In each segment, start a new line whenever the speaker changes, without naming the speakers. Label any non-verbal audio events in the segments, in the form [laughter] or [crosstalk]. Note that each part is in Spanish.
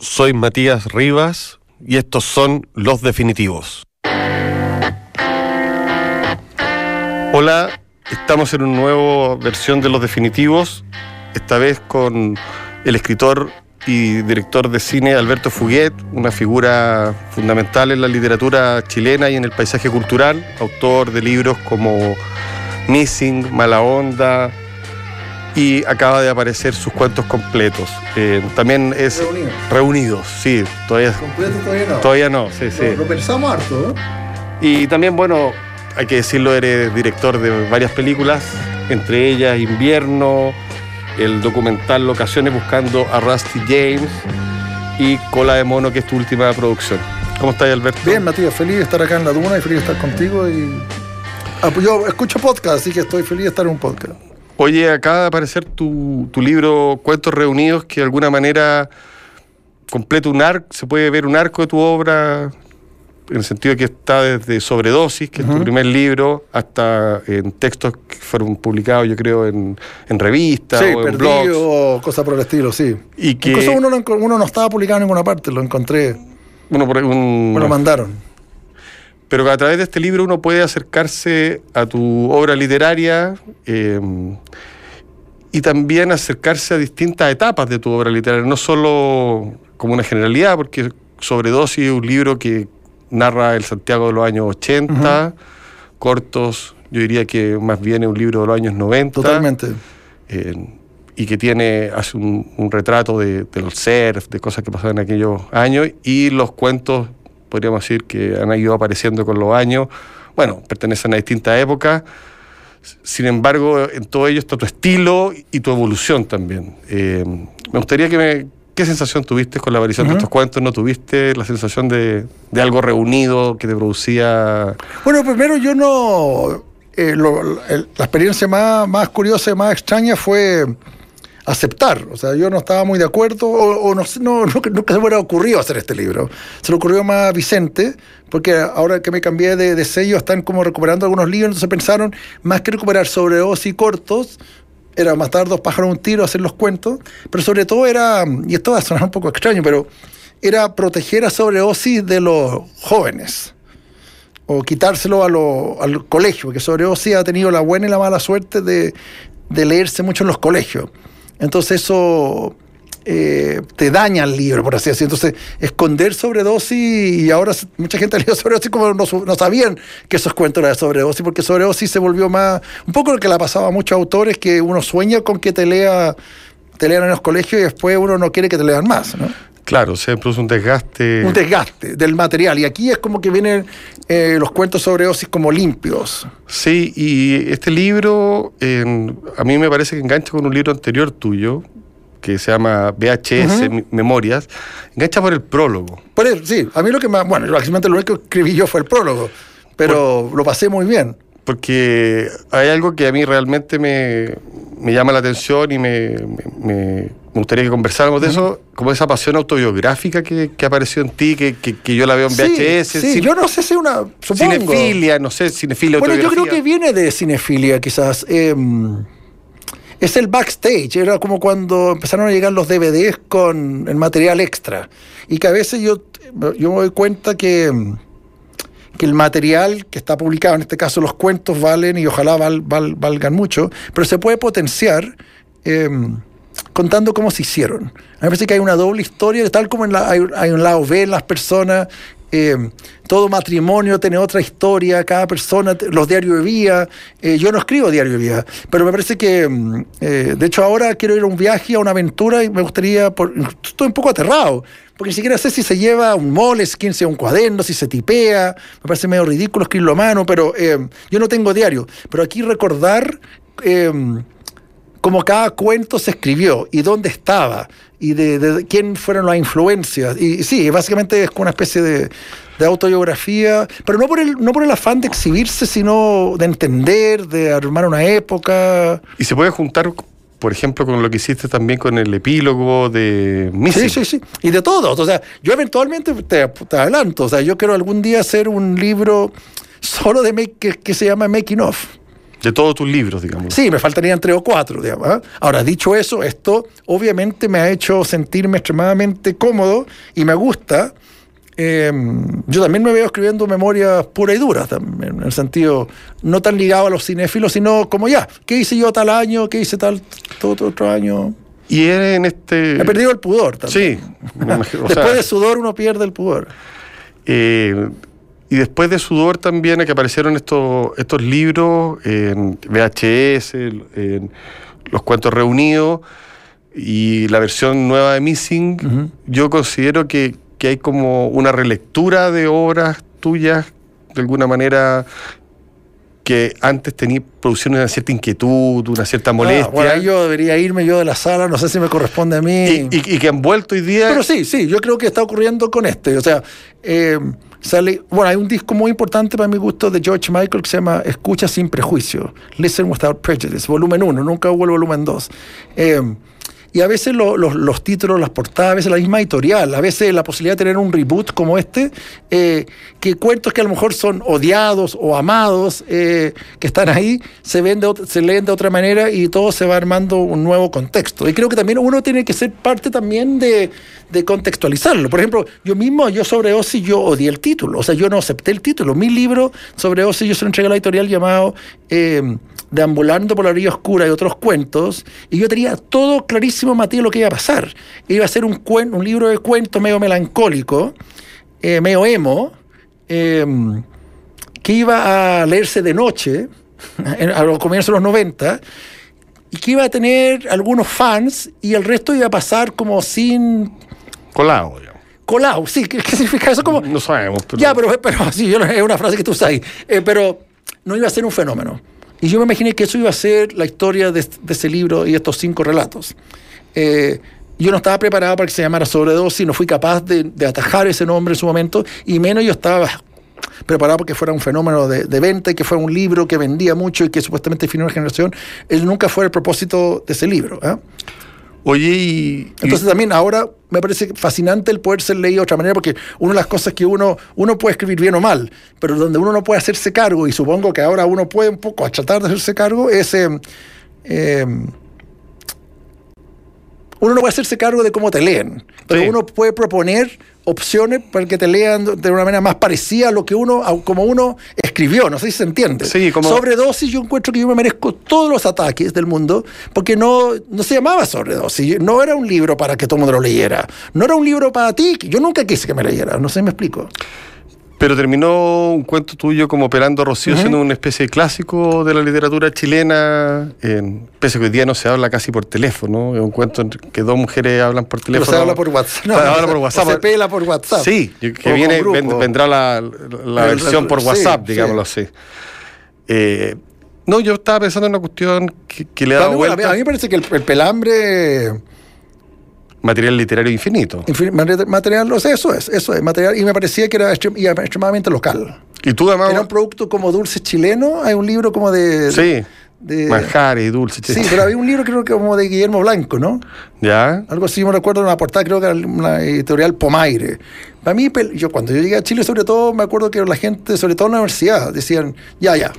soy Matías Rivas y estos son Los Definitivos. Hola, estamos en una nueva versión de Los Definitivos, esta vez con el escritor y director de cine Alberto Fuguet, una figura fundamental en la literatura chilena y en el paisaje cultural, autor de libros como Missing, Mala Onda, y acaba de aparecer sus cuentos completos. Eh, también es reunidos. sí, todavía,
Completos todavía no.
todavía no, sí, sí.
Lo, pensamos harto, ¿eh?
Y también, bueno, hay que decirlo, eres director de varias películas, entre ellas Invierno, el documental Locaciones buscando a Rusty James y Cola de Mono, que es tu última producción. ¿Cómo estás, Alberto?
Bien, Matías, feliz de estar acá en la Duna y feliz de estar contigo. Y... Ah, pues yo escucho podcast, así que estoy feliz de estar en un podcast.
Oye, acaba de aparecer tu, tu libro Cuentos Reunidos, que de alguna manera completa un arco, se puede ver un arco de tu obra, en el sentido de que está desde Sobredosis, que es tu primer libro, hasta en textos que fueron publicados, yo creo, en, en revistas
Sí,
o en blogs.
cosas por el estilo, sí.
Y que
Incluso uno, no uno no estaba publicado en ninguna parte, lo encontré,
uno por- un-
me lo mandaron.
Pero que a través de este libro uno puede acercarse a tu obra literaria eh, y también acercarse a distintas etapas de tu obra literaria, no solo como una generalidad, porque Sobredosis es un libro que narra el Santiago de los años 80, cortos, yo diría que más bien es un libro de los años 90.
Totalmente.
eh, y que tiene, hace un, un retrato de, del surf, de cosas que pasaban en aquellos años, y los cuentos, podríamos decir, que han ido apareciendo con los años, bueno, pertenecen a distintas épocas, sin embargo, en todo ello está tu estilo y tu evolución también. Eh, me gustaría que me... ¿Qué sensación tuviste con la aparición de estos cuentos? ¿No tuviste la sensación de, de algo reunido que te producía...
Bueno, primero yo no. eh, lo- la experiencia más, más curiosa y más extraña fue aceptar. O sea, yo no estaba muy de acuerdo, o, o no, no, nunca, se me hubiera ocurrido hacer este libro. Se le ocurrió más a Vicente, porque ahora que me cambié de, sello, están como recuperando algunos libros, entonces pensaron, más que recuperar sobredosis cortos, era matar dos pájaros un tiro, hacer los cuentos, pero sobre todo era, y esto va a sonar un poco extraño, pero era proteger a sobredosis de los jóvenes o quitárselo a lo- al colegio, porque Sobredosis ha tenido la buena y la mala suerte de, de leerse mucho en los colegios. Entonces eso eh, te daña el libro, por así decirlo. Entonces, esconder sobredosis, y ahora mucha gente [laughs] ha leído sobredosis como no, sabían que esos cuentos eran de sobredosis, porque sobredosis se volvió más, un poco lo que le pasaba a muchos autores, que uno sueña con que te lea te lean en los colegios y después uno no quiere que te lean más, ¿no?
Claro, se produce un desgaste...
un desgaste del material. Y aquí es como que vienen eh, los cuentos sobre Osis como limpios.
Sí, y este libro eh, a mí me parece que engancha con un libro anterior tuyo, que se llama VHS Memorias, engancha por el prólogo.
Por eso, sí, a mí lo que más. Bueno, básicamente lo único que escribí yo fue el prólogo, pero lo pasé muy bien.
Porque hay algo que a mí realmente me, me llama la atención y me, me- me- me gustaría que conversáramos de eso, como esa pasión autobiográfica que, que apareció en ti, que, que- que yo la veo en VHS.
Sí, sí, yo no sé si una. Supongo.
cinefilia, no sé, cinefilia,
Bueno, yo creo que viene de cinefilia, quizás. Eh, es el backstage, era como cuando empezaron a llegar los DVDs con el material extra. Y que a veces yo, yo me doy cuenta que, que el material que está publicado, en este caso los cuentos, valen y ojalá val- val- valgan mucho, pero se puede potenciar. eh, contando cómo se hicieron. A mí me parece que hay una doble historia, tal como en la- hay, un lado B en las personas, eh, todo matrimonio tiene otra historia, cada persona, los diarios de vida, eh, yo no escribo diario de vida, pero me parece que, mm, eh, de hecho ahora quiero ir a un viaje, a una aventura y me gustaría, estoy un poco aterrado, porque ni siquiera sé si se lleva un moleskin, si un cuaderno, si se tipea, me parece medio ridículo escribirlo a mano, pero eh, yo no tengo diario, pero aquí recordar... como cada cuento se escribió y dónde estaba y de, de quién fueron las influencias. Y, sí, básicamente es como una especie de, de autobiografía, pero no por, el, no por el afán de exhibirse, sino de entender, de armar una época.
Y se puede juntar, por ejemplo, con lo que hiciste también con el epílogo de Missing.
Sí, sí, sí. Y de todo. O sea, yo eventualmente te, te adelanto. O sea, yo quiero algún día hacer un libro solo de make- que, que se llama Making Of.
De todos tus libros, digamos.
Sí, me faltarían tres o cuatro, digamos. ¿ah? Ahora, dicho eso, esto obviamente me ha hecho sentirme extremadamente cómodo y me gusta. Eh, yo también me veo escribiendo memorias puras y duras, también, en el sentido no tan ligado a los cinéfilos, sino como ya, ¿qué hice yo tal año? ¿Qué hice tal todo otro año?
Y en este...
He perdido el pudor también.
Sí. me imagino, o [laughs]
Después
sea,
de sudor uno pierde el pudor.
eh, y después de Sudor también que aparecieron estos, estos libros en VHS, en Los Cuentos Reunidos y la versión nueva de Missing, yo considero que, que hay como una relectura de obras tuyas, de alguna manera, que antes tenía producción una cierta inquietud, una cierta molestia.
Ah, bueno, ahí yo debería irme yo de la sala, no sé si me corresponde a mí.
y, y- y que han vuelto hoy día...
Pero sí, sí, yo creo que está ocurriendo con este. O sea, eh, sale. Bueno, hay un disco muy importante para mi gusto de George Michael que se llama Escucha sin prejuicio, Listen Without Prejudice, volumen 1, nunca hubo el volumen 2. Eh, y a veces lo- los- los títulos, las portadas, a veces la misma editorial, a veces la posibilidad de tener un reboot como este, eh, que cuentos que a lo mejor son odiados o amados, eh, que están ahí, se, ven de se leen de otra manera y todo se va armando un nuevo contexto. Y creo que también uno tiene que ser parte también de, de contextualizarlo. Por ejemplo, yo mismo, yo sobre Ozzy, yo odié el título, o sea, yo no acepté el título. Mi libro sobre Ozzy yo se lo entregué a la editorial llamado... eh, Deambulando por la orilla oscura y otros cuentos, y yo tenía todo clarísimo, Matías, lo que iba a pasar. Iba a ser un, cuen- un libro de cuentos medio melancólico, eh, medio emo, eh, que iba a leerse de noche, [laughs] a los comienzos de los 90, y que iba a tener algunos fans, y el resto iba a pasar como sin
Colado, digamos.
colado. Sí, ¿qué, significa eso? Como,
No sabemos, pero...
ya, pero, pero [laughs] sí, yo es una frase que tú ahí. Eh, pero no iba a ser un fenómeno. Y yo me imaginé que eso iba a ser la historia de, de ese libro y estos cinco relatos. Eh, yo no estaba preparado para que se llamara Sobredosis, no fui capaz de, atajar ese nombre en su momento, y menos yo estaba preparado porque fuera un fenómeno de, venta y que fuera un libro que vendía mucho y que supuestamente definió una generación. Él nunca fue el propósito de ese libro. ¿eh?
Oye, y...
Entonces también ahora me parece fascinante el poder ser leído de otra manera, porque una de las cosas que uno, uno puede escribir bien o mal, pero donde uno no puede hacerse cargo, y supongo que ahora uno puede un poco tratar de hacerse cargo, es... eh, eh, uno no puede hacerse cargo de cómo te leen, pero
Sí.
uno puede proponer opciones para que te lean de una manera más parecida a lo que uno, a como uno escribió, no sé si se entiende.
Sí, como-
Sobredosis yo encuentro que yo me merezco todos los ataques del mundo, porque no, no se llamaba Sobredosis, no era un libro para que todo el mundo lo leyera, no era un libro para ti, yo nunca quise que me leyera, no sé si me explico.
Pero terminó un cuento tuyo como Operando Rocío siendo una especie de clásico de la literatura chilena, en, pese a que hoy día no se habla casi por teléfono, es un cuento en que dos mujeres hablan por
Pero
teléfono.
se habla por WhatsApp.
Se habla por
o
WhatsApp.
se pela por WhatsApp.
Sí, que viene, ven- vendrá la, la [laughs] versión por WhatsApp,
sí.
digámoslo así. Eh, no, yo estaba pensando en una cuestión que, que le
A
da
mí, bueno, a mí-
vuelta.
a mí me parece que el, el pelambre
Material literario infinito.
infin- material, o sea, eso es, eso es material, y me parecía que era extrem- extremadamente local.
Y tú además.
Era un producto como dulce chileno, hay un libro como de...
Sí.
de-
Manjares y dulces.
Sí, pero había un libro creo que como de Guillermo Blanco, ¿no?
¿Ya?
Algo así, me recuerdo en una portada, creo que era una editorial Pomaire. Para mí, yo cuando yo llegué a Chile, sobre todo, me acuerdo que la gente, sobre todo en la universidad, decían, ya, ya,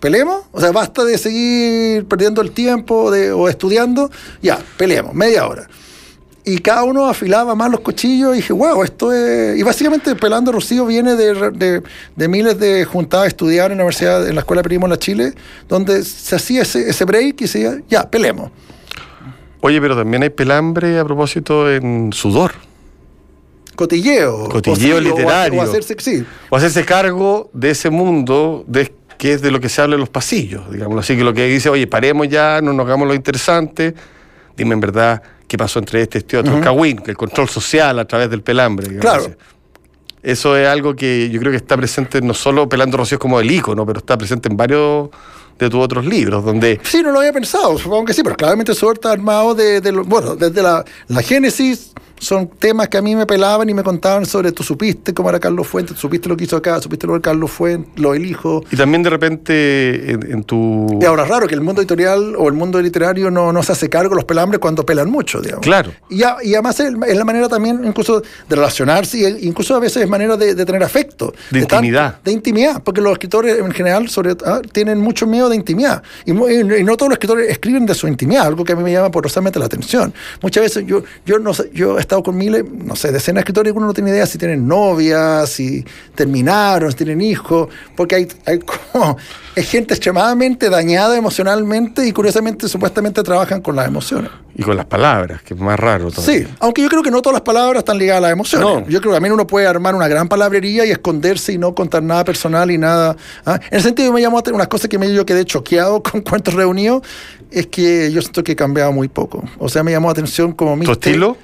¿pelemos? O sea, basta de seguir perdiendo el tiempo de, o estudiando, ya, peleemos, media hora. Y cada uno afilaba más los cuchillos y dije, wow, esto es... Y básicamente Pelando Rocío viene de, de- de miles de juntadas a estudiar en la universidad, en la Escuela Primo en la Chile, donde se hacía ese, ese break y se decía, ya, pelemos.
Oye, pero también hay pelambre a propósito en sudor.
Cotilleo.
Cotilleo
o
literario.
O, hacerse, sí.
O hacerse cargo de ese mundo de, que es de lo que se habla en los pasillos, digamos. Así que lo que dice, oye, paremos ya, no nos hagamos lo interesante, dime en verdad qué pasó entre este y este otro. Cagüín, que el control social a través del pelambre.
Claro.
Eso es algo que yo creo que está presente no solo Pelando Rocío como el icono, pero está presente en varios de tus otros libros, donde
Sí, no lo había pensado, supongo que sí, pero claramente eso está armado de, de bueno, desde la, la génesis son temas que a mí me pelaban y me contaban sobre tú supiste cómo era Carlos Fuentes, tú supiste lo que hizo acá, supiste lo de Carlos Fuentes, lo del hijo.
Y también de repente en, en tu...
Y ahora es raro que el mundo editorial o el mundo literario no, no se hace cargo de los pelambres cuando pelan mucho, digamos.
Claro.
Y, a- y además es, es la manera también incluso de relacionarse, y incluso a veces es manera de, de tener afecto.
De intimidad.
de intimidad, porque los escritores en general sobre, ah, tienen mucho miedo de intimidad. Y, mu- y no todos los escritores escriben de su intimidad, algo que a mí me llama poderosamente la atención. Muchas veces yo, yo, no sé, yo estado con miles, no sé, decenas de escritores y uno no tiene idea si tienen novias, si terminaron, si tienen hijos, porque hay, hay como, [laughs] es gente extremadamente dañada emocionalmente y curiosamente supuestamente trabajan con las emociones.
Y con las palabras, que es más raro todavía.
Sí, aunque yo creo que no todas las palabras están ligadas a las emociones.
No.
Yo creo que también uno puede armar una gran palabrería y esconderse y no contar nada personal y nada. ¿ah? En el sentido, me llamó a tener unas cosas que me, yo quedé choqueado [laughs] con cuentos reunidos, es que yo siento que he cambiado muy poco. O sea, me llamó la atención como mi
¿Tu estilo?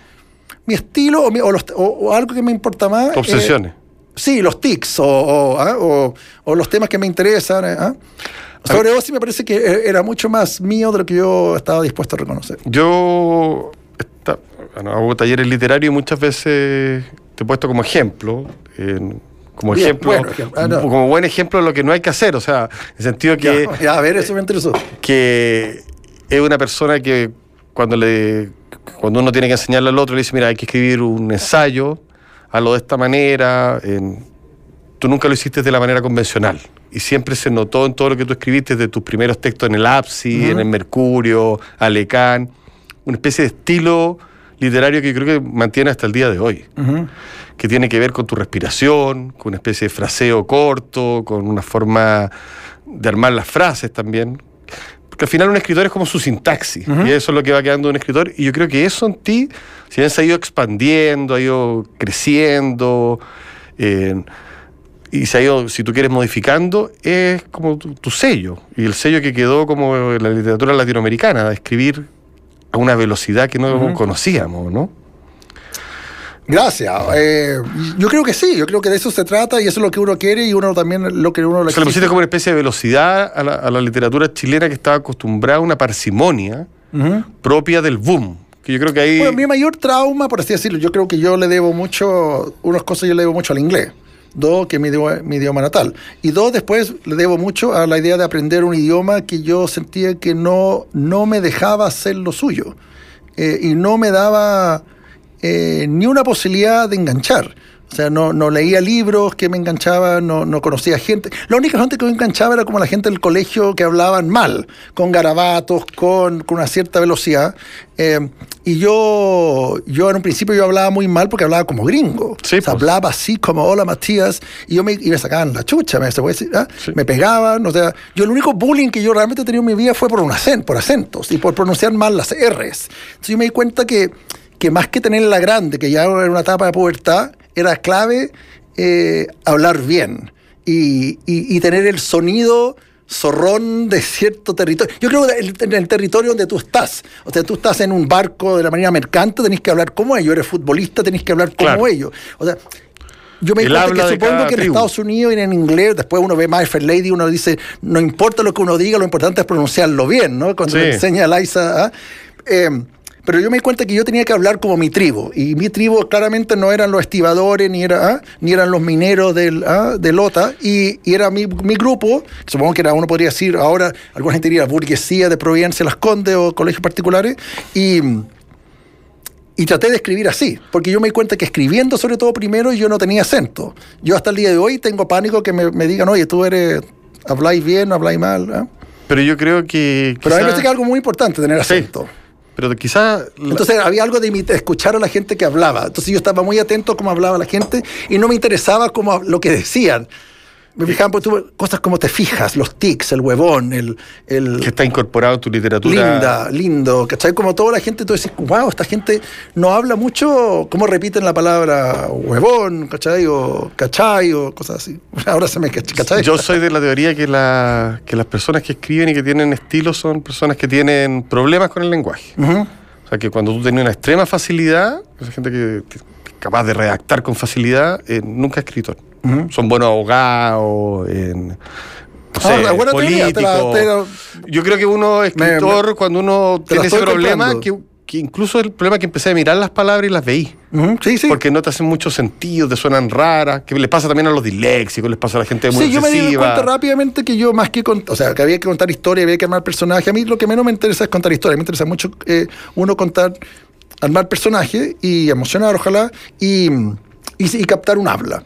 Mi estilo o, mi- o los- o- o algo que me importa más.
¿Tu obsesiones?
eh, sí, los tics o, o, ¿ah? o- o los temas que me interesan. eh, ¿ah? Sobre sí me parece que eh, era mucho más mío de lo que yo estaba dispuesto a reconocer.
Yo bueno, hago talleres literarios y muchas veces te he puesto como ejemplo, como
Bien,
ejemplo,
bueno. Ah, no.
como buen ejemplo de lo que no hay que hacer, o sea, en el sentido que,
Ya, ya, a ver, eso me interesó.
que es una persona que cuando le cuando uno tiene que enseñarle al otro le dice, mira, hay que escribir un ensayo, hazlo de esta manera, tú nunca lo hiciste de la manera convencional. Y siempre se notó en todo lo que tú escribiste, de tus primeros textos en el Apsi, en el Mercurio, Alecán, una especie de estilo literario que yo creo que mantiene hasta el día de hoy, que tiene que ver con tu respiración, con una especie de fraseo corto, con una forma de armar las frases también. Al final un escritor es como su sintaxis, y eso es lo que va quedando de un escritor, y yo creo que eso en ti, si bien se ha ido expandiendo, ha ido creciendo, eh, y se ha ido, si tú quieres, modificando, es como tu, tu sello. Y el sello que quedó como en la literatura latinoamericana, de escribir a una velocidad que no conocíamos, ¿no?
Gracias. Eh, yo creo que sí, yo creo que de eso se trata y eso es lo que uno quiere y uno también lo que uno le
O sea, le pusiste como una especie de velocidad a la, a la literatura chilena que estaba acostumbrada a una parsimonia propia del boom. Que yo creo que ahí.
Bueno, mi mayor trauma, por así decirlo, yo creo que yo le debo mucho, unas cosas yo le debo mucho al inglés. Dos, que es mi idioma, mi idioma natal. Y dos, después le debo mucho a la idea de aprender un idioma que yo sentía que no, no me dejaba hacer lo suyo. Eh, y no me daba eh, ni una posibilidad de enganchar. O sea, no, no leía libros que me enganchaban, no, no conocía gente. La única gente que me enganchaba era como la gente del colegio que hablaban mal, con garabatos, con, con una cierta velocidad. Eh, y yo, yo en un principio yo hablaba muy mal porque hablaba como gringo.
Sí,
O sea,
pues.
hablaba así como hola Matías y yo me, y me sacaban la chucha, me, se puede decir, ¿ah?
Sí.
me pegaban, o sea, yo el único bullying que yo realmente he tenido en mi vida fue por un acento, por acentos y por pronunciar mal las R's. Entonces yo me di cuenta que, que más que tenerla grande, que ya era una etapa de pubertad, era clave eh, hablar bien y, y- y tener el sonido zorrón de cierto territorio. Yo creo que en el territorio donde tú estás, o sea, tú estás en un barco de la manera mercante, tenés que hablar como ellos, eres futbolista, tenés que hablar como
Claro.
ellos. O sea, yo me cuenta que supongo que en
tribu.
Estados Unidos y en inglés, después uno ve My Fair Lady, uno dice, no importa lo que uno diga, lo importante es pronunciarlo bien, ¿no? Cuando
Sí.
le enseña a Liza. ¿ah? Eh, pero yo me di cuenta que yo tenía que hablar como mi tribu. Y mi tribu claramente no eran los estibadores, ni, era, ¿ah? ni eran los mineros del, ¿ah? de Lota. Y, y era mi, mi grupo, supongo que era, uno podría decir, ahora alguna gente diría burguesía de Providencia, Las Condes o colegios particulares. Y, y traté de escribir así, porque yo me di cuenta que escribiendo sobre todo primero yo no tenía acento. Yo hasta el día de hoy tengo pánico que me, me digan, oye, tú eres, habláis bien, habláis mal. ¿ah?
Pero yo creo que.
Pero a mí me parece que es algo muy importante tener
Sí. Pero quizás.
Entonces había algo de escuchar a la gente que hablaba. Entonces yo estaba muy atento a cómo hablaba la gente y no me interesaba cómo, lo que decían. Me fijaban por tú- cosas como te fijas, los tics, el huevón, el... el
que está incorporado en tu literatura.
linda, lindo, ¿cachai? Como toda la gente, tú decís, wow, esta gente no habla mucho, cómo repiten la palabra huevón, ¿cachai? O cachai, o cosas así. [laughs] Ahora se me cach- cachai.
Yo soy de la teoría que, la- que las personas que escriben y que tienen estilo son personas que tienen problemas con el lenguaje. O sea, que cuando tú tienes una extrema facilidad, esa gente que, que es capaz de redactar con facilidad, eh, nunca es escritor. Son buenos abogados, en, no sé,
Ah, buena teoría, te la- te la-
Yo creo que uno
Me-
escritor cuando uno tiene ese problema que, incluso el problema es que empecé a mirar las palabras y las veí.
Sí, sí.
Porque no te hacen mucho sentido, te suenan raras, que les pasa también a los disléxicos, les pasa a la gente muy
Sí, yo me di
obsesiva.
cuenta rápidamente que yo más que cont- o sea, que había que contar historia, había que armar personaje. A mí lo que menos me interesa es contar historia, me interesa mucho eh, uno contar, armar personaje y emocionar, ojalá, y, y, y captar un habla.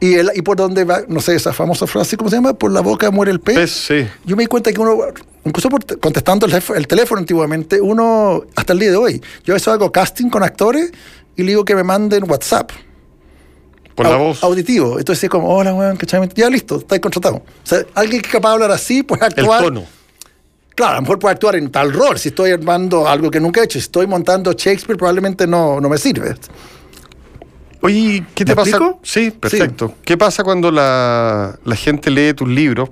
Y, el, y por donde va, no sé, esa famosa frase, ¿cómo se llama? Por la boca muere el pez.
Pez, sí.
Yo me di cuenta que uno, incluso por te- contestando el, teléfono- el teléfono antiguamente, uno, hasta el día de hoy, yo a veces hago casting con actores y le digo que me manden WhatsApp
Por la voz.
auditivo. Entonces es como, hola, weón. Ya listo, estáis contratado. O sea, alguien que es capaz de hablar así puede
El
actuar.
tono.
Claro, a lo mejor puede actuar en tal rol. Si estoy armando algo que nunca he hecho, si estoy montando Shakespeare, probablemente no, no me sirve.
Oye, ¿qué te
¿Me
pasa?
explico?
Sí, perfecto. ¿Qué pasa cuando la, la gente lee tus libros?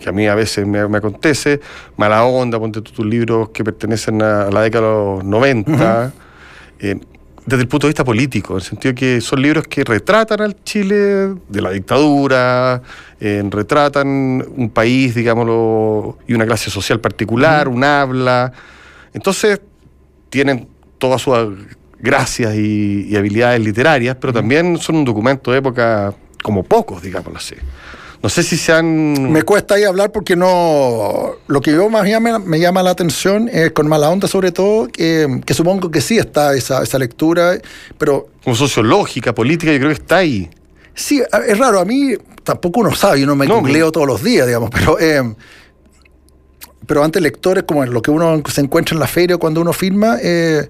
Que a mí a veces me, me acontece, mala onda, ponte tú tus libros que pertenecen a, a la década de los 90, eh, desde el punto de vista político, en el sentido que son libros que retratan al Chile de la dictadura, eh, retratan un país, digámoslo, y una clase social particular, un habla. Entonces, tienen todas sus gracias y, y habilidades literarias, pero también son un documento de época como pocos, digámoslo así. No sé si se han...
Me cuesta ahí hablar porque no. Lo que yo más llama, me llama la atención es con mala onda, sobre todo, que, que supongo que sí está esa, esa lectura, pero
como sociológica, política, yo creo que está ahí.
Sí, es raro. A mí tampoco uno sabe, yo no me
No,
googleo todos los días, digamos, pero, eh, pero antes lectores, como lo que uno se encuentra en la feria cuando uno firma, eh,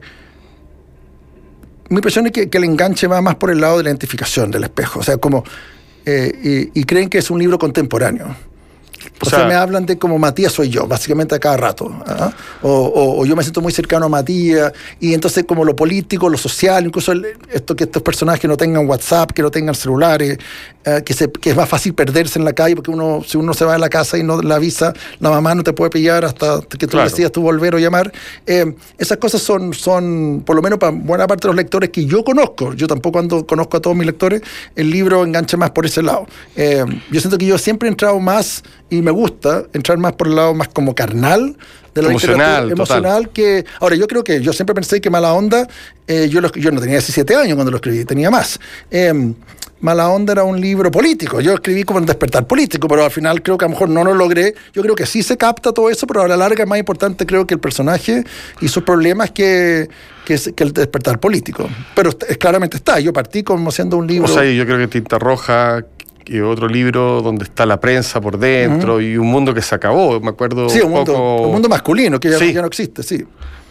mi impresión es que, el enganche va más por el lado de la identificación del espejo. O sea, como. eh, y creen que es un libro contemporáneo. O,
O
sea,
sea-
me hablan de como Matías soy yo, básicamente a cada rato. ¿ah? O, o- o yo me siento muy cercano a Matías, y entonces como lo político, lo social, incluso el- esto que estos personajes no tengan WhatsApp, que no tengan celulares, eh, que, se, que es más fácil perderse en la calle, porque uno si uno se va de la casa y no la avisa, la mamá no te puede pillar hasta que tú
Claro.
decidas tú volver o llamar. Eh, esas cosas son, son, por lo menos para buena parte de los lectores que yo conozco, yo tampoco ando, conozco a todos mis lectores, el libro engancha más por ese lado. Eh, yo siento que yo siempre he entrado más, y me gusta, entrar más por el lado más como carnal de la
Emocional, total.
emocional que ahora yo creo que yo siempre pensé que Mala Onda eh, yo, lo- yo no tenía 17 años cuando lo escribí tenía más. Eh, Mala Onda era un libro político yo escribí como un despertar político pero al final creo que a lo mejor no lo logré. Yo creo que sí se capta todo eso pero a la larga es más importante creo que el personaje y sus problemas que, que, el despertar político. Pero claramente está yo partí como siendo un libro
O sea, yo creo que Tinta Roja, que otro libro donde está la prensa por dentro y un mundo que se acabó, me acuerdo
sí, un mundo,
poco...
un mundo masculino que ya,
Sí.
ya no existe sí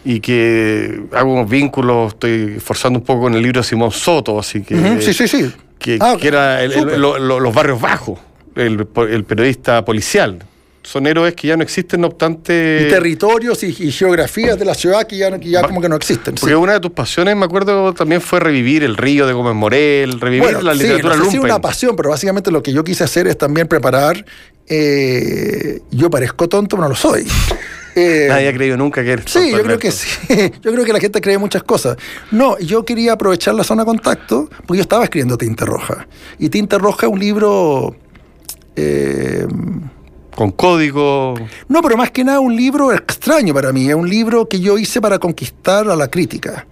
y que hago unos vínculos, estoy forzando un poco con el libro de Simón Soto, así que...
Ujú, sí sí sí
que,
Ah,
que era el- el- lo- lo- los barrios bajos, el, el periodista policial. Son héroes que ya no existen, no obstante...
y territorios y, y geografías de la ciudad que ya, que ya como que no existen. sí.
Porque una de tus pasiones, me acuerdo, también fue revivir el río de Gómez Morel, revivir
Bueno,
la
sí,
literatura
no sé si una pasión, pero básicamente lo que yo quise hacer es también preparar. eh, yo parezco tonto, pero no lo soy. [laughs] Eh,
Nadie ha creído nunca que eres
Sí,
tonto,
yo creo que sí. [laughs] Yo creo que la gente cree muchas cosas. No, yo quería aprovechar la zona de contacto porque yo estaba escribiendo Tinta Roja. Y Tinta Roja es un libro. eh,
Con código...
no, pero más que nada un libro extraño para mí. Es un libro que yo hice para conquistar a la crítica,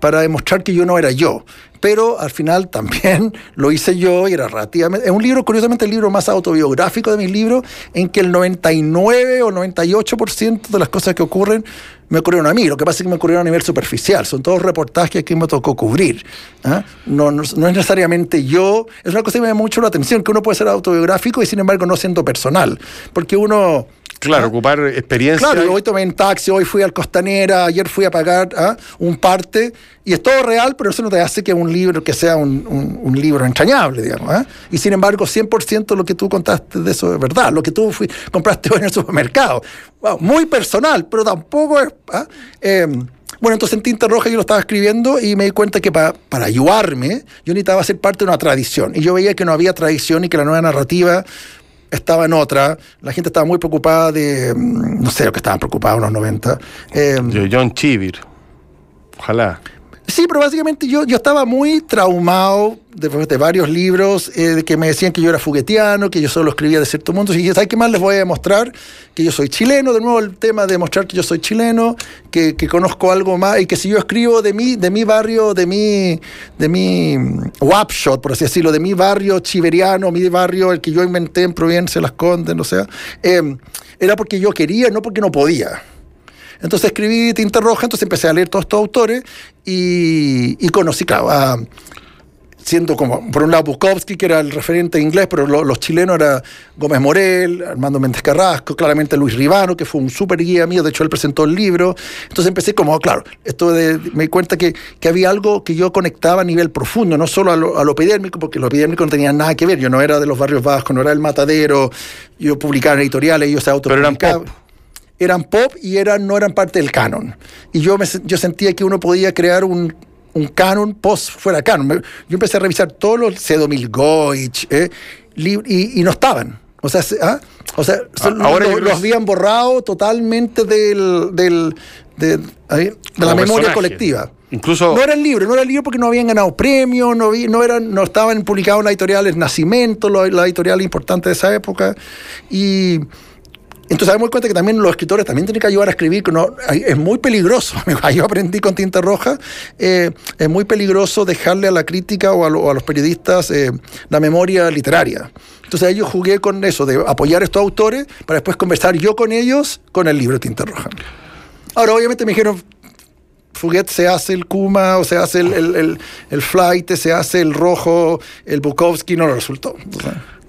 para demostrar que yo no era yo. Pero al final también [laughs] lo hice yo y era relativamente... Es un libro, curiosamente, el libro más autobiográfico de mis libros, en que el 99 o 98% de las cosas que ocurren me ocurrieron a mí. Lo que pasa es que me ocurrieron a nivel superficial. Son todos reportajes que me tocó cubrir. ¿ah? No, no, no es necesariamente yo. Es una cosa que me llama mucho la atención, que uno puede ser autobiográfico y sin embargo no siendo personal. Porque uno...
Claro,
¿ah?
ocupar experiencia...
Claro, hoy tomé en taxi, hoy fui al Costanera, ayer fui a pagar ¿ah? un parte, y es todo real, pero eso no te hace que un libro que sea un, un- libro entrañable, digamos. ¿ah? Y sin embargo, 100% lo que tú contaste de eso es verdad, lo que tú compraste hoy en el supermercado. Muy personal, pero tampoco es... ¿ah? Eh, bueno, entonces en Tinta Roja yo lo estaba escribiendo y me di cuenta que pa- para ayudarme yo necesitaba ser parte de una tradición. Y yo veía que no había tradición y que la nueva narrativa estaba en otra. La gente estaba muy preocupada de, mm, no sé lo que estaban preocupados en los 90. Eh,
Yo, John Chivir. Ojalá.
Sí, pero básicamente yo, yo estaba muy traumado de, de varios libros eh, que me decían que yo era fuguetiano, que yo solo escribía de cierto mundo. Y dije, ¿sabes qué más les voy a demostrar? Que yo soy chileno, de nuevo el tema de demostrar que yo soy chileno, que, que conozco algo más y que si yo escribo de mi, de mi barrio, de mi, de mi mm, wapshot, por así decirlo, de mi barrio chiveriano, mi barrio, el que yo inventé en Providencia, Las Condes, no sé, eh, era porque yo quería, no porque no podía. Entonces escribí Tinta Roja, entonces empecé a leer todos estos autores y, y conocí, claro, a, siendo como, por un lado, Bukowski, que era el referente inglés, pero lo, los chilenos era Gómez Morel, Armando Méndez Carrasco, claramente Luis Ribano, que fue un súper guía mío, de hecho él presentó el libro. Entonces empecé como, claro, esto de, me di cuenta que, que había algo que yo conectaba a nivel profundo, no solo a lo, a lo epidérmico, porque lo epidérmico no tenía nada que ver, yo no era de los barrios vascos, no era el matadero, yo publicaba en editoriales, ellos se autopublicaban eran pop y eran, no eran parte del canon. Y yo, me, yo sentía que uno podía crear un, un canon post fuera canon. Yo empecé a revisar todos los C2000 Goich eh, y, y no estaban. O sea, se- ¿ah? o sea son-
ahora
los habían borrado totalmente del, del- de, la memoria colectiva.
Incluso-
No eran libros, no eran libros porque no habían ganado premios, no, vi- no, eran, no estaban publicados en las editoriales Nacimiento, la, la editorial importante de esa época. Y entonces doy cuenta que también los escritores también tienen que ayudar a escribir, es muy peligroso. [laughs] Yo aprendí con tinta roja, eh, es muy peligroso dejarle a la crítica o a, los periodistas eh, la memoria literaria. Entonces ahí yo jugué con eso, de apoyar a estos autores para después conversar yo con ellos con el libro Tinta Roja. Ahora, obviamente me dijeron, Fuguet se hace el Kuma, o se hace el, el, el, el Flight, se hace el Rojo, el Bukowski, no lo resultó.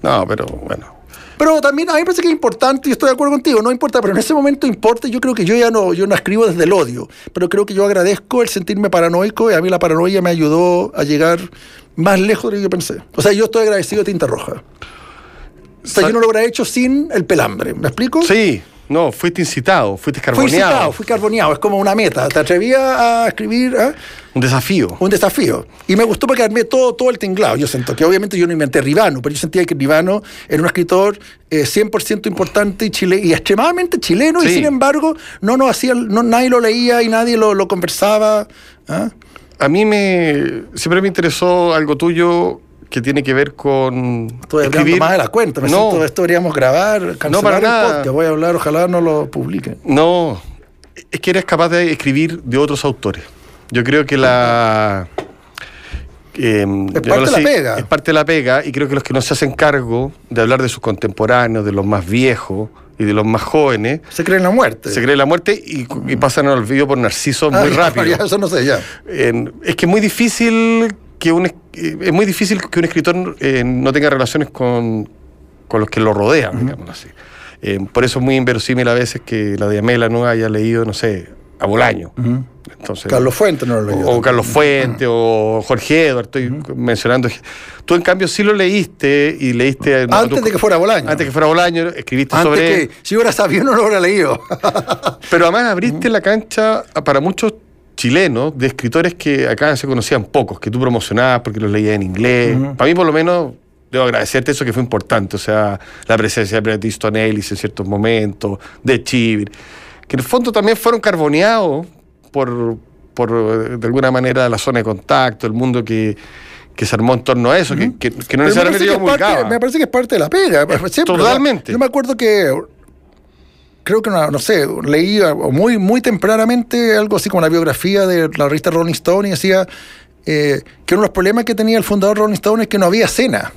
No, pero bueno.
Pero también a mí me parece que es importante, y estoy de acuerdo contigo, no importa, pero en ese momento importa, yo creo que yo ya no, yo no escribo desde el odio, pero creo que yo agradezco el sentirme paranoico y a mí la paranoia me ayudó a llegar más lejos de lo que yo pensé. O sea, yo estoy agradecido de Tinta Roja. O sea,
Sa-
yo no lo hubiera hecho sin el pelambre, ¿me explico?
Sí, no, fuiste incitado, fuiste
Fui
carboneado.
citado, fui carboneado, es como una meta. Te atrevías a escribir ¿ah?
Un desafío.
un desafío. Y me gustó porque armé todo, todo el tinglado. Yo siento que obviamente yo no inventé Ribano, pero yo sentía que Ribano era un escritor eh, 100% importante y, chile, y extremadamente chileno, y sin embargo no nos hacía, no, nadie lo leía y nadie lo, lo conversaba. ¿ah?
A mí me siempre me interesó algo tuyo que tiene que ver con
Estoy hablando más de la cuenta. Me
no,
siento, esto deberíamos grabar, cancelar
para
el
nada.
podcast. Voy a hablar, ojalá no lo publiquen.
no, es que eres capaz de escribir de otros autores. Yo creo que la eh, yo
parte de la pega.
Es parte de la pega y creo que los que no se hacen cargo de hablar de sus contemporáneos, de los más viejos y de los más jóvenes,
Se cree en la muerte.
se creen la muerte y, y pasan al olvido por narcisos
Ah, [laughs]
muy rápido.
ya, eso no sé, ya.
Eh, es que es muy difícil que un es, eh, es muy difícil que un escritor eh, no tenga relaciones con, con los que lo rodean, digámoslo así. Eh, por eso es muy inverosímil a veces que la Diamela no haya leído, no sé, a Bolaño. Entonces,
Carlos Fuentes no lo leyó.
o Carlos Fuente, o Jorge Edward, estoy mencionando. Tú, en cambio, sí lo leíste y leíste. no,
Antes
tú-
de que fuera Bolaño.
Antes que fuera Bolaño, escribiste
Antes
sobre.
que,
él.
si hubiera sabido, no lo hubiera leído. [laughs]
Pero además abriste la cancha para muchos chilenos de escritores que acá se conocían pocos, que tú promocionabas porque los leías en inglés. Para mí, por lo menos, debo agradecerte eso que fue importante. O sea, la presencia de Bret Easton Ellis en ciertos momentos, de Chivir, que en el fondo también fueron carboneados por, por eh, de alguna manera, la zona de contacto, el mundo que, que se armó en torno a eso, que, que- que no
Pero me, parece
necesariamente
parte, me parece que es parte de la pega. siempre,
Totalmente.
yo me acuerdo que, creo que, no, no sé, leí algo muy, muy tempranamente algo así como la biografía de la revista Rolling Stone y decía eh, que uno de los problemas que tenía el fundador Rolling Stone es que no había cena.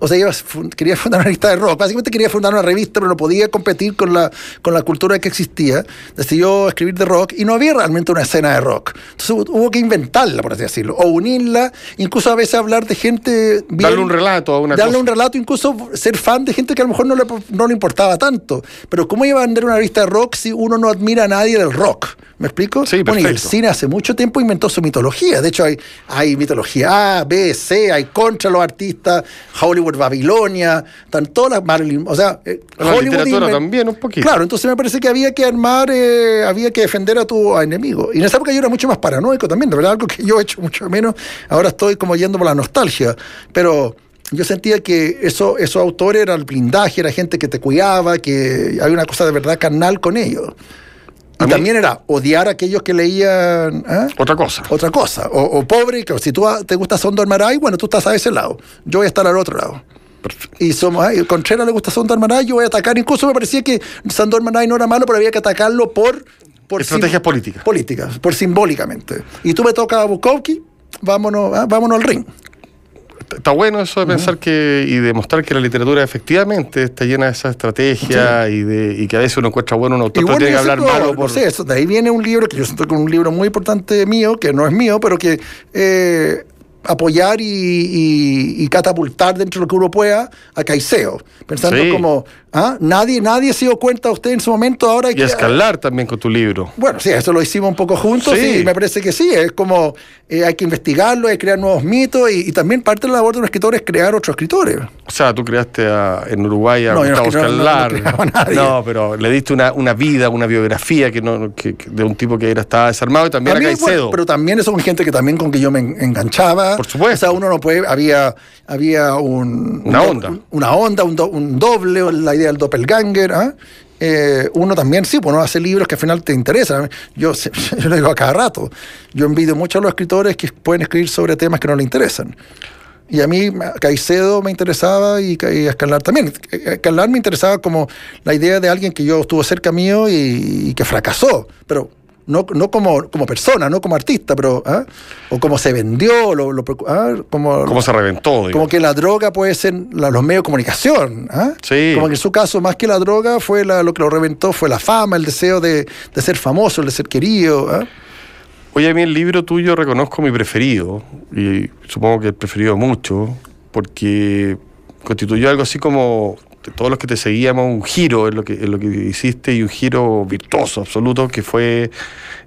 O sea, fun- quería fundar una revista de rock. Básicamente quería fundar una revista, pero no podía competir con la, con la cultura que existía. Decidió escribir de rock y no había realmente una escena de rock. Entonces hubo, hubo que inventarla, por así decirlo, o unirla, incluso a veces hablar de gente. bien-
Darle un relato a una
darle
cosa.
un relato, incluso ser fan de gente que a lo mejor no le, no le importaba tanto. Pero ¿cómo iba a vender una revista de rock si uno no admira a nadie del rock? ¿Me explico?
Sí,
bueno, y el
perfecto.
cine hace mucho tiempo inventó su mitología. De hecho, hay, hay mitología A, B, C, hay contra los artistas, Hollywood, Babilonia, están todas las Marilyn. O sea, eh,
La literatura también, un poquito.
Claro, entonces me parece que había que armar, eh, había que defender a tu enemigo. Y en esa época yo era mucho más paranoico también, de verdad, algo que [laughs] yo he hecho mucho menos. Ahora estoy como yendo por la nostalgia. Pero yo sentía que eso, esos autores eran el blindaje, era gente que te cuidaba, que había una cosa de verdad carnal con ellos. Y también era odiar a aquellos que leían ¿ah?
otra cosa.
Otra cosa. O, o pobre, que si tú te gusta Sondor Maray, bueno, tú estás a ese lado. Yo voy a estar al otro lado. Y somos, ay, Contreras le gusta Sondor Maray, yo voy a atacar. Incluso me parecía que Sondor Maray no era malo, pero había que atacarlo por. por
Estrategias políticas.
Políticas, por simbólicamente. Y tú me tocas a Bukowski, vámonos, ¿ah? vámonos al ring
está bueno eso de pensar que y demostrar que la literatura efectivamente está llena de esa estrategia y de y que a veces uno encuentra bueno un autor
bueno,
tiene que hablar malo
por... no eso, de ahí viene un libro que yo siento que es un libro muy importante mío que no es mío pero que eh, apoyar y, catapultar dentro de lo que uno pueda a Caicedo. Pensando como, ¿ah? nadie, nadie se dio cuenta a usted en su momento ahora.
Y escalar también con tu libro.
Bueno, sí, eso lo hicimos un poco juntos y me parece que sí, es como eh, hay que investigarlo, hay que crear nuevos mitos y, también parte de la labor de un escritor es crear otros escritores.
O sea, tú creaste en Uruguay a Gustavo Escalar. No, pero le diste una, una vida, una biografía que no, de un tipo que era, estaba desarmado y también, a Caicedo.
pero también son gente que también con que yo me enganchaba
por supuesto. O
sea, uno no puede. Había, había un,
una onda.
una onda, un, doble, la idea del doppelganger. ¿ah? Eh, uno también, sí, pues uno hace libros que al final te interesan. Yo, [laughs] yo lo digo a cada rato. Yo envidio mucho a los escritores que pueden escribir sobre temas que no les interesan. Y a mí Caicedo me interesaba y, y Escalar también. Escalar me interesaba como la idea de alguien que yo estuvo cerca mío y, y que fracasó. Pero no, no como, como persona, no como artista, pero ¿ah? o como se vendió, lo, ¿ah? como,
como se reventó.
Como que la droga puede ser los medios de comunicación. ¿ah?
Sí.
Como que en su caso, más que la droga, fue lo que lo reventó fue la fama, el deseo de, de ser famoso, el de ser querido.
Oye, a mí el libro tuyo reconozco mi preferido, y supongo que el preferido mucho, porque constituyó algo así como todos los que te seguíamos, un giro en lo que, en lo que hiciste y un giro virtuoso, absoluto, que fue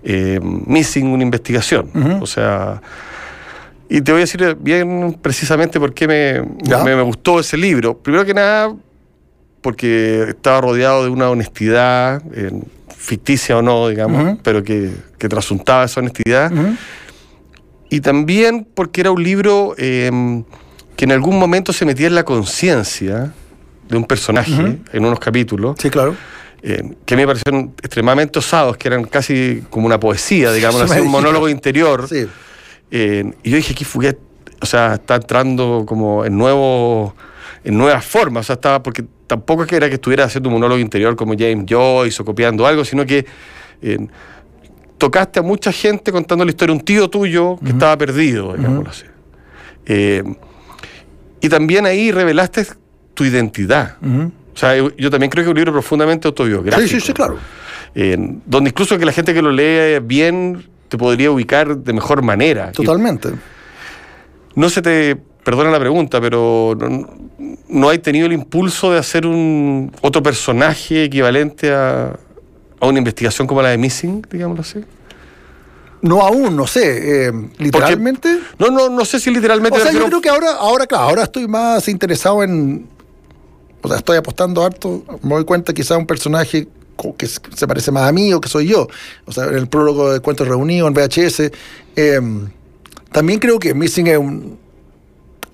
eh, Missing una investigación. O sea, y te voy a decir bien precisamente por qué me, me, gustó ese libro. Primero que nada, porque estaba rodeado de una honestidad, ficticia o no, digamos, pero que, que, trasuntaba esa honestidad. Y también porque era un libro eh, que en algún momento se metía en la conciencia de un personaje en unos capítulos.
Sí, claro.
Eh, que me parecieron extremadamente osados, que eran casi como una poesía, digamos, así, un monólogo interior. Sí. Eh, y yo dije, aquí Fouquet, o sea, está entrando como en nuevo, en nuevas formas, o sea, estaba, porque tampoco es que era que estuviera haciendo un monólogo interior como James Joyce o copiando algo, sino que eh, tocaste a mucha gente contando la historia de un tío tuyo que estaba perdido, digámoslo así. y también ahí revelaste tu identidad. O sea, yo, también creo que es un libro profundamente autobiográfico.
Sí, sí, sí, claro.
donde incluso que la gente que lo lee bien te podría ubicar de mejor manera.
Totalmente.
no se te, perdona la pregunta, pero no, no hay tenido el impulso de hacer un otro personaje equivalente a, a una investigación como la de Missing, digámoslo así.
No aún, no sé, eh, literalmente.
no, no, no sé si literalmente.
O sea, yo creo que ahora, ahora, claro, ahora estoy más interesado en o sea, estoy apostando harto, me doy cuenta quizás un personaje que se parece más a mí o que soy yo. O sea, en el prólogo de Cuentos Reunidos, en VHS. Em, también creo que Missing es un,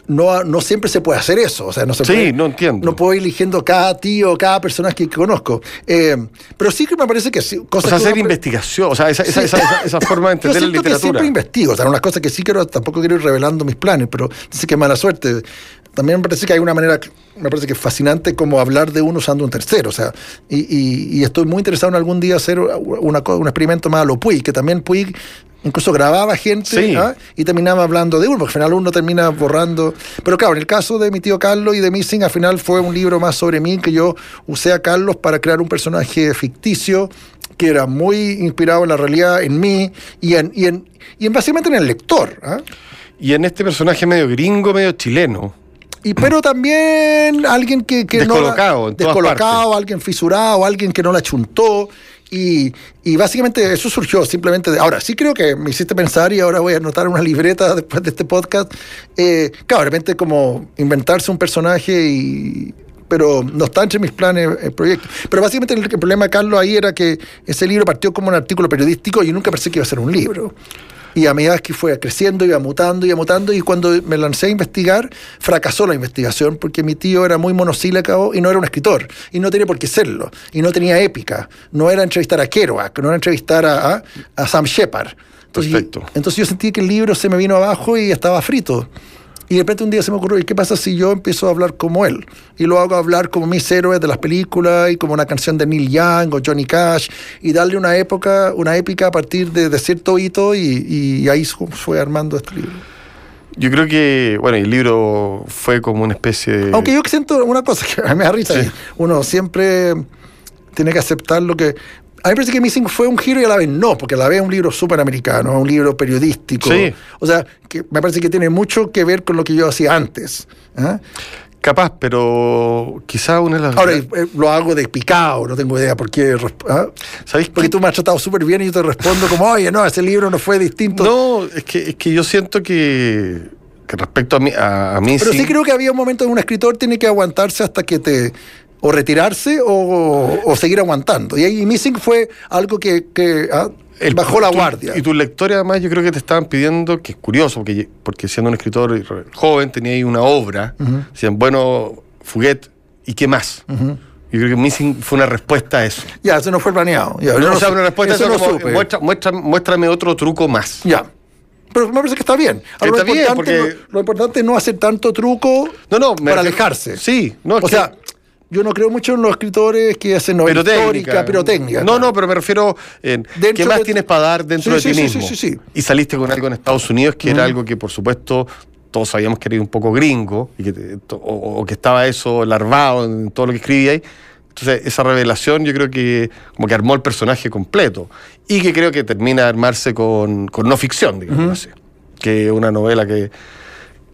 no, no siempre se puede hacer eso. O sea, no se
sí, no entiendo.
No puedo ir eligiendo cada tío, cada personaje que, conozco. Em, pero sí que me parece que sí,
cosas. O sea, hacer investigación, o sea, esa, esa, esa, esa forma de [laughs] entender la literatura. Que
siempre investigo, o sea, unas cosas que sí quiero, tampoco quiero ir revelando mis planes, pero dice que mala suerte también me parece que hay una manera, me parece que es fascinante como hablar de uno usando un tercero, o sea, y, y, estoy muy interesado en algún día hacer una, un experimento más a lo Puig, que también Puig incluso grababa gente ¿ah? y terminaba hablando de uno, porque al final uno termina borrando. Pero claro, en el caso de mi tío Carlos y de Missing, al final fue un libro más sobre mí que yo usé a Carlos para crear un personaje ficticio que era muy inspirado en la realidad, en mí y en, y en, y en básicamente en el lector. ¿ah?
Y en este personaje medio gringo, medio chileno.
Y, pero también alguien que, que
descolocado,
no descolocado, alguien fisurado, alguien que no la chuntó. Y, y, básicamente eso surgió simplemente de... Ahora, sí creo que me hiciste pensar y ahora voy a anotar una libreta [laughs] después de este podcast. Eh, claro, de repente como inventarse un personaje y... Pero no está entre mis planes el proyecto. Pero básicamente el, el problema, Carlos, ahí era que ese libro partió como un artículo periodístico y yo nunca pensé que iba a ser un libro. Y a medida que fue creciendo, iba mutando, iba mutando, y cuando me lancé a investigar, fracasó la investigación porque mi tío era muy monosílabo y no era un escritor, y no tenía por qué serlo, y no tenía épica, no era entrevistar a Kerouac, no era entrevistar a, a, Sam Shepard. Entonces,
Perfecto.
entonces yo sentí que el libro se me vino abajo y estaba frito. Y de repente un día se me ocurrió, ¿y qué pasa si yo empiezo a hablar como él? Y lo hago hablar como mis héroes de las películas y como una canción de Neil Young o Johnny Cash y darle una época, una épica a partir de, de cierto hito y, y ahí fue armando este libro.
Yo creo que, bueno, el libro fue como una especie de...
Aunque yo siento una cosa que [laughs] me da risa, sí. uno siempre tiene que aceptar lo que... A mí me parece que Missing fue un giro y a la vez no, porque a la vez es un libro súper americano, un libro periodístico.
Sí.
O sea, que me parece que tiene mucho que ver con lo que yo hacía antes. ¿eh?
Capaz, pero quizá una de las...
Ahora, eh, lo hago de picado, no tengo idea por qué.
¿Sabéis
Porque tú me has tratado súper bien y yo te respondo como, oye, no, ese libro no fue distinto.
No, es que, es que yo siento que, que respecto a mí, a, a mí
Pero sí creo que había un momento en un escritor tiene que aguantarse hasta que te o retirarse o, o, seguir aguantando. Y ahí Missing fue algo que, que ah,
el,
bajó la
tu,
guardia.
Y tus lectores además yo creo que te estaban pidiendo, que es curioso, porque, porque siendo un escritor joven tenía ahí una obra, uh -huh. decían, bueno, Fuguet, ¿y qué más? Uh -huh. Yo creo que Missing fue una respuesta a eso.
Ya, eso no fue planeado. Ya,
no,
no,
o sea, una respuesta
eso
a eso
no
como,
supe.
muestra, muestra, muéstrame otro truco más.
Ya. Pero me parece que está bien. Ahora,
está
lo,
bien
importante,
porque...
lo, lo, importante es no hacer tanto truco
no, no,
para alejarse.
Sí, no,
o sea, yo no creo mucho en los escritores que hacen novela histórica, pirotécnica.
No, claro. no, pero me refiero en qué más de... tienes para dar dentro
sí,
de ti
sí,
mismo.
Sí, sí,
y saliste con algo en Estados Unidos que
Mm.
era algo que, por supuesto, todos sabíamos que era un poco gringo y que, o, o, que estaba eso larvado en todo lo que escribía ahí. Entonces, esa revelación yo creo que como que armó el personaje completo y que creo que termina de armarse con, con no ficción, digamos así. Que es una novela que,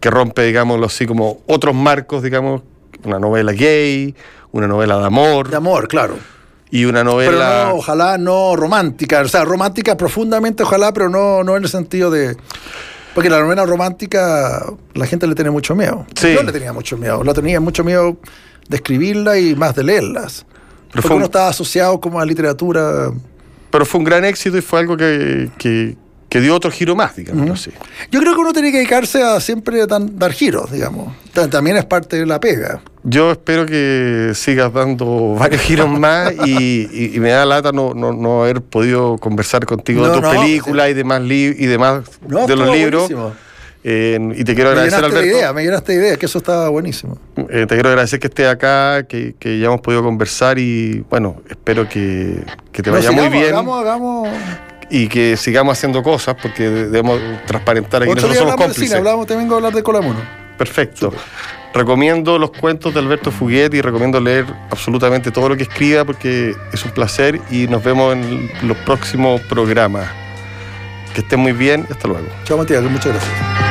que rompe, digámoslo así, como otros marcos, digamos, una novela gay, una novela de amor.
De amor, claro.
Y una novela.
Pero no, ojalá no romántica. O sea, romántica profundamente, ojalá, pero no, no en el sentido de. Porque la novela romántica, la gente le tiene mucho miedo.
Sí.
Yo le tenía mucho miedo. La tenía mucho miedo de escribirla y más de leerlas.
Pero
Porque
fue un-
uno estaba asociado como a literatura.
Pero fue un gran éxito y fue algo que, que, que dio otro giro más, digamos
Ujú.
así.
Yo creo que uno tiene que dedicarse a siempre dan- dar giros, digamos. Ta- También es parte de la pega.
Yo espero que sigas dando varios giros [laughs] más y, y- y me da lata no, no, no haber podido conversar contigo de
No,
tus
no,
películas y demás, y demás de los libros. Eh, y te quiero
Me
agradecer,
de
Alberto.
idea, me llenaste de idea, que eso estaba buenísimo.
Eh, te quiero agradecer que estés acá, que, que ya hemos podido conversar y bueno, espero que, que te vaya muy
sigamos,
bien
Hagamos, hagamos.
Y que sigamos haciendo cosas porque debemos transparentar aquí.
Otro
Nosotros somos
cine,
cómplices.
hablamos, te vengo a hablar de Colamuno.
Perfecto. Recomiendo los cuentos de Alberto Fuguet y recomiendo leer absolutamente todo lo que escriba porque es un placer y nos vemos en los próximos programas. Que estén muy bien, hasta luego.
Chao, Matías, muchas gracias.